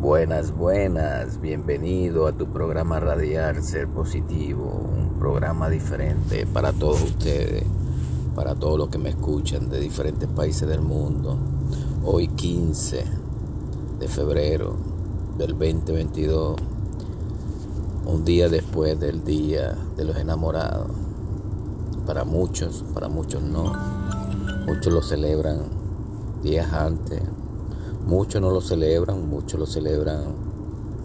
Buenas, buenas, bienvenido a tu programa Radiar Ser Positivo, un programa diferente para todos ustedes, para todos los que me escuchan de diferentes países del mundo. Hoy 15 de febrero del 2022, un día después del Día de los Enamorados. Para muchos, para muchos no. Muchos lo celebran días antes, muchos no lo celebran, muchos lo celebran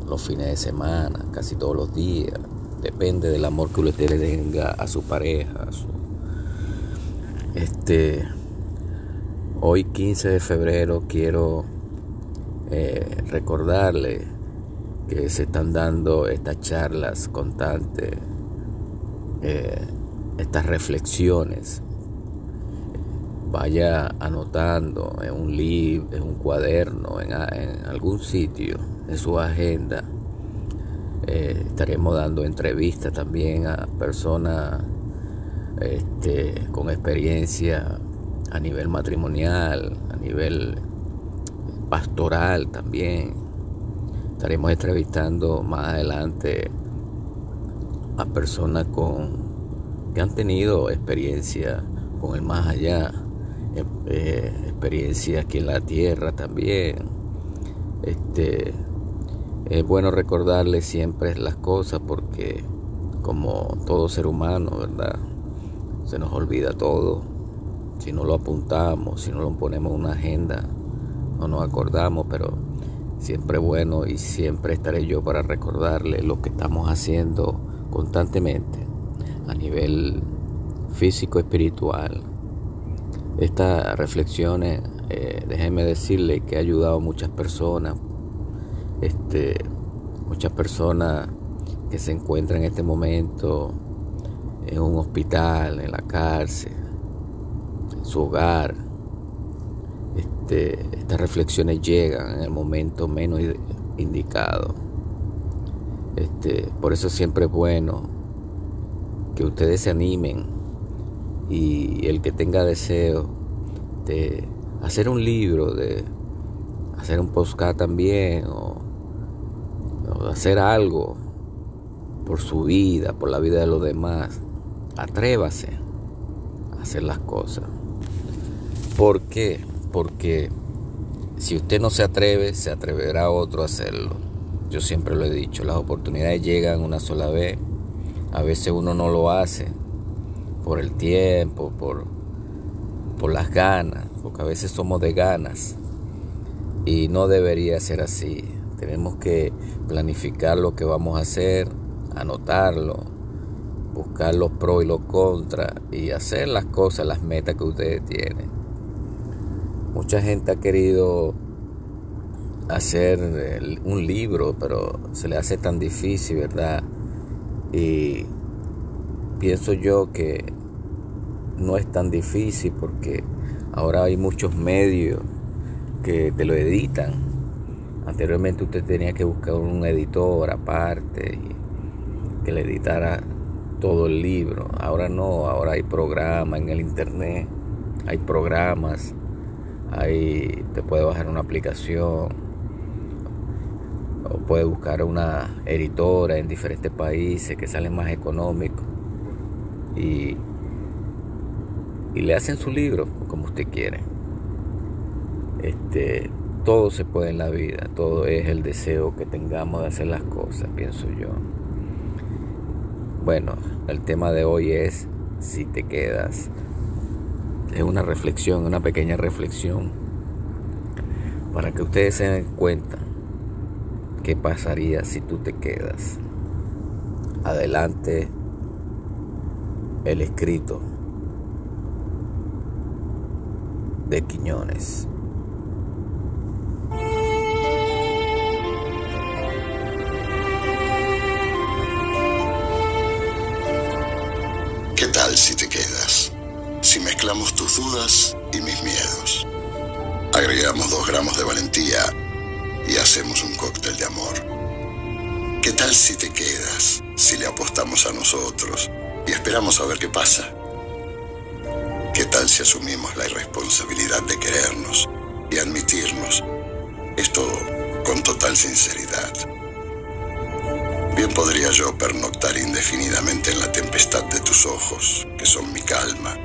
los fines de semana, casi todos los días. Depende del amor que usted le tenga a su pareja. Este, hoy 15 de febrero quiero eh, recordarle que se están dando estas charlas constantes, eh, estas reflexiones vaya anotando en un libro, en un cuaderno, en, algún sitio, en su agenda. Eh, estaremos dando entrevistas también a personas este, con experiencia a nivel matrimonial, a nivel pastoral también. Estaremos entrevistando más adelante a personas con que han tenido experiencia con el más allá eh, experiencia aquí en la tierra también. Este, es bueno recordarle siempre las cosas porque como todo ser humano, ¿verdad? Se nos olvida todo. Si no lo apuntamos, si no lo ponemos en una agenda, no nos acordamos, pero siempre bueno y siempre estaré yo para recordarle lo que estamos haciendo constantemente a nivel físico, espiritual, estas reflexiones, eh, déjenme decirle que ha ayudado a muchas personas, este, muchas personas que se encuentran en este momento en un hospital, en la cárcel, en su hogar. Este, estas reflexiones llegan en el momento menos indicado. Este, por eso siempre es bueno que ustedes se animen y el que tenga deseo de hacer un libro, de hacer un podcast también, o, hacer algo por su vida, por la vida de los demás, atrévase a hacer las cosas. ¿Por qué? Porque si usted no se atreve, se atreverá otro a hacerlo. Yo siempre lo he dicho, las oportunidades llegan una sola vez. A veces uno no lo hace por el tiempo, por, por las ganas, porque a veces somos de ganas y no debería ser así. Tenemos que planificar lo que vamos a hacer, anotarlo, buscar los pros y los contras y hacer las cosas, las metas que ustedes tienen. Mucha gente ha querido hacer un libro, pero se le hace tan difícil, ¿verdad? Y pienso yo que no es tan difícil porque ahora hay muchos medios que te lo editan. Anteriormente usted tenía que buscar un editor aparte que le editara todo el libro. Ahora no, ahora hay programas en el internet, hay programas, hay, te puede bajar una aplicación o puede buscar una editora en diferentes países que salen más económicos y y le hacen su libro como usted quiere. Este, todo se puede en la vida, todo es el deseo que tengamos de hacer las cosas, pienso yo. Bueno, el tema de hoy es si te quedas. Es una reflexión, una pequeña reflexión para que ustedes se den cuenta qué pasaría si tú te quedas. Adelante el escrito de Quiñones. ¿Qué tal si te quedas? Si mezclamos tus dudas y mis miedos. Agregamos dos gramos de valentía y hacemos un cóctel de amor. ¿Qué tal si te quedas? Si le apostamos a nosotros y esperamos a ver qué pasa. ¿Qué tal si asumimos la irresponsabilidad de querernos y admitirnos? Esto con total sinceridad. Bien podría yo pernoctar indefinidamente en la tempestad de tus ojos, que son mi calma,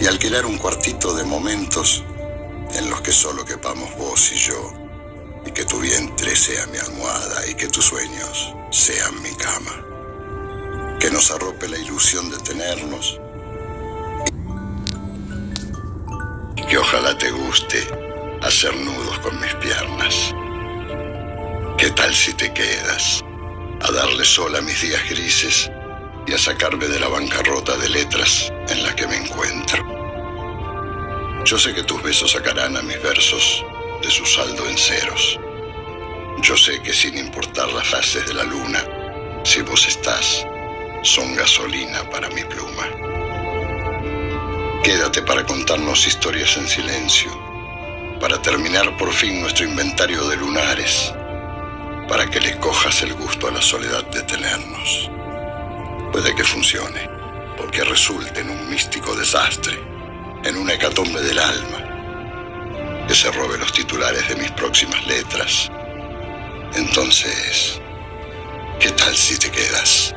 y alquilar un cuartito de momentos en los que solo quepamos vos y yo, y que tu vientre sea mi almohada y que tus sueños sean mi cama. Que nos arrope la ilusión de tenernos y que ojalá te guste hacer nudos con mis piernas. ¿Qué tal si te quedas a darle sol a mis días grises y a sacarme de la bancarrota de letras en la que me encuentro? Yo sé que tus besos sacarán a mis versos de su saldo en ceros. Yo sé que sin importar las fases de la luna, si vos estás, son gasolina para mi pluma. Quédate para contarnos historias en silencio, para terminar por fin nuestro inventario de lunares, para que le cojas el gusto a la soledad de tenernos. Puede que funcione, porque resulte en un místico desastre en una hecatombe del alma, que se robe los titulares de mis próximas letras. Entonces, ¿qué tal si te quedas?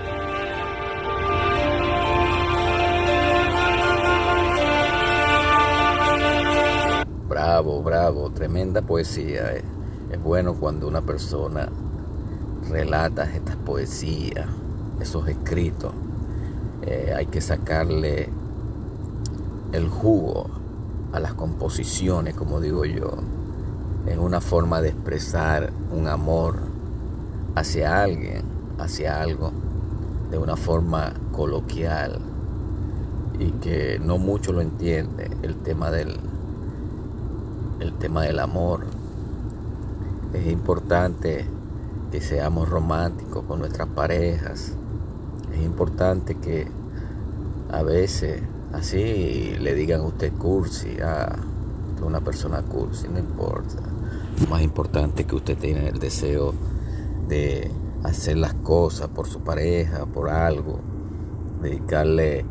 Bravo, bravo, tremenda poesía. Eh. Es bueno cuando una persona relata estas poesías, esos escritos. Eh, hay que sacarle el jugo a las composiciones, como digo yo, es una forma de expresar un amor hacia alguien, hacia algo, de una forma coloquial y que no mucho lo entiende el tema del el tema del amor. Es importante que seamos románticos con nuestras parejas. Es importante que a veces así le digan a usted cursi, a una persona cursi, no importa. Lo más importante es que usted tenga el deseo de hacer las cosas por su pareja, por algo, dedicarle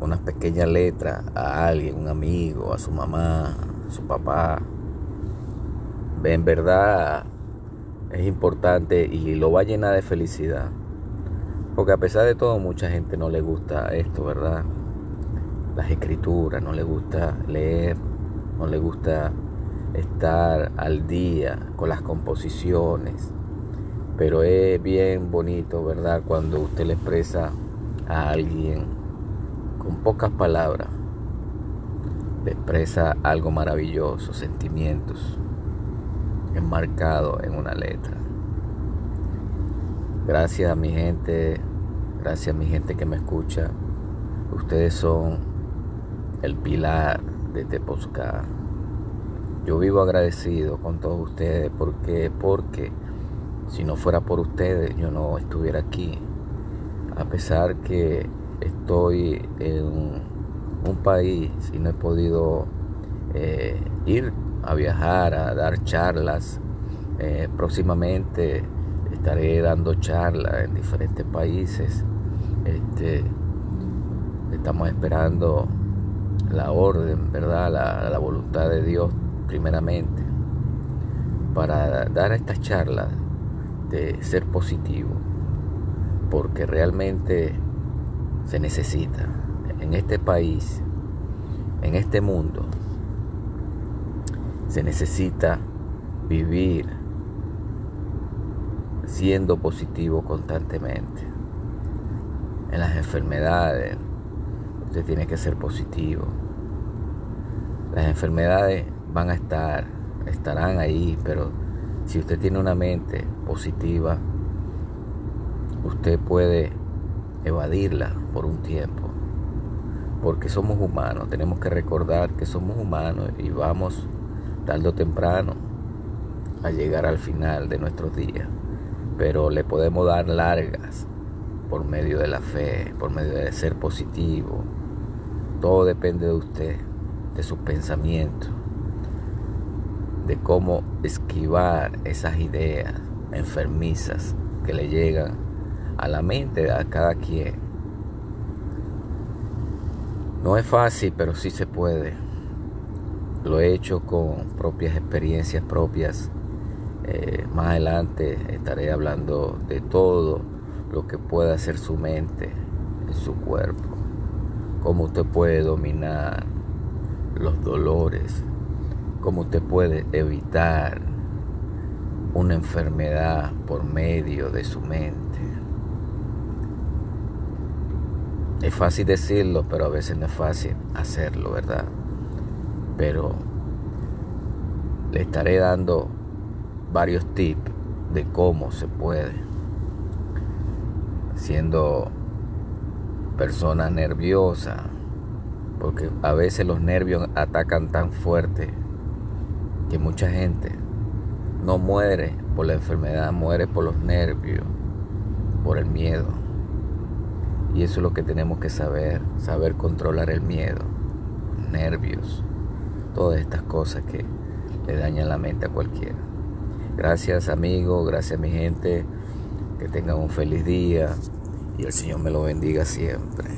una pequeña letra a alguien, un amigo, a su mamá, su papá. En verdad es importante y lo va a llenar de felicidad. Porque a pesar de todo, mucha gente no le gusta esto, ¿verdad? las escrituras, no le gusta leer, no le gusta estar al día con las composiciones. Pero es bien bonito, ¿verdad? Cuando usted le expresa a alguien con pocas palabras, expresa algo maravilloso, sentimientos enmarcados en una letra. Gracias a mi gente, gracias a mi gente que me escucha. Ustedes son el pilar de Teposca. Yo vivo agradecido con todos ustedes porque, porque si no fuera por ustedes yo no estuviera aquí. A pesar que estoy en un país y no he podido eh, ir a viajar, a dar charlas. Eh, próximamente estaré dando charlas en diferentes países. Este, estamos esperando la orden, ¿verdad? La, voluntad de Dios primeramente para dar estas charlas de ser positivo, porque realmente se necesita en este país, en este mundo, se necesita vivir siendo positivo constantemente. En las enfermedades, usted tiene que ser positivo. Las enfermedades van a estar, estarán ahí, pero si usted tiene una mente positiva, usted puede evadirla por un tiempo. Porque somos humanos, tenemos que recordar que somos humanos y vamos tarde o temprano a llegar al final de nuestros días. Pero le podemos dar largas por medio de la fe, por medio de ser positivo. Todo depende de usted de sus pensamientos, de cómo esquivar esas ideas enfermizas que le llegan a la mente a cada quien. No es fácil, pero sí se puede. Lo he hecho con propias experiencias propias Eh, más adelante estaré hablando de todo lo que puede hacer su mente en su cuerpo, cómo usted puede dominar los dolores, cómo usted puede evitar una enfermedad por medio de su mente. Es fácil decirlo, pero a veces no es fácil hacerlo, ¿verdad? Pero le estaré dando varios tips de cómo se puede. Siendo persona nerviosa, porque a veces los nervios atacan tan fuerte que mucha gente no muere por la enfermedad, muere por los nervios, por el miedo. Y eso es lo que tenemos que saber, saber controlar el miedo, nervios, todas estas cosas que le dañan la mente a cualquiera. Gracias amigos, gracias mi gente, que tengan un feliz día y el Señor me lo bendiga siempre.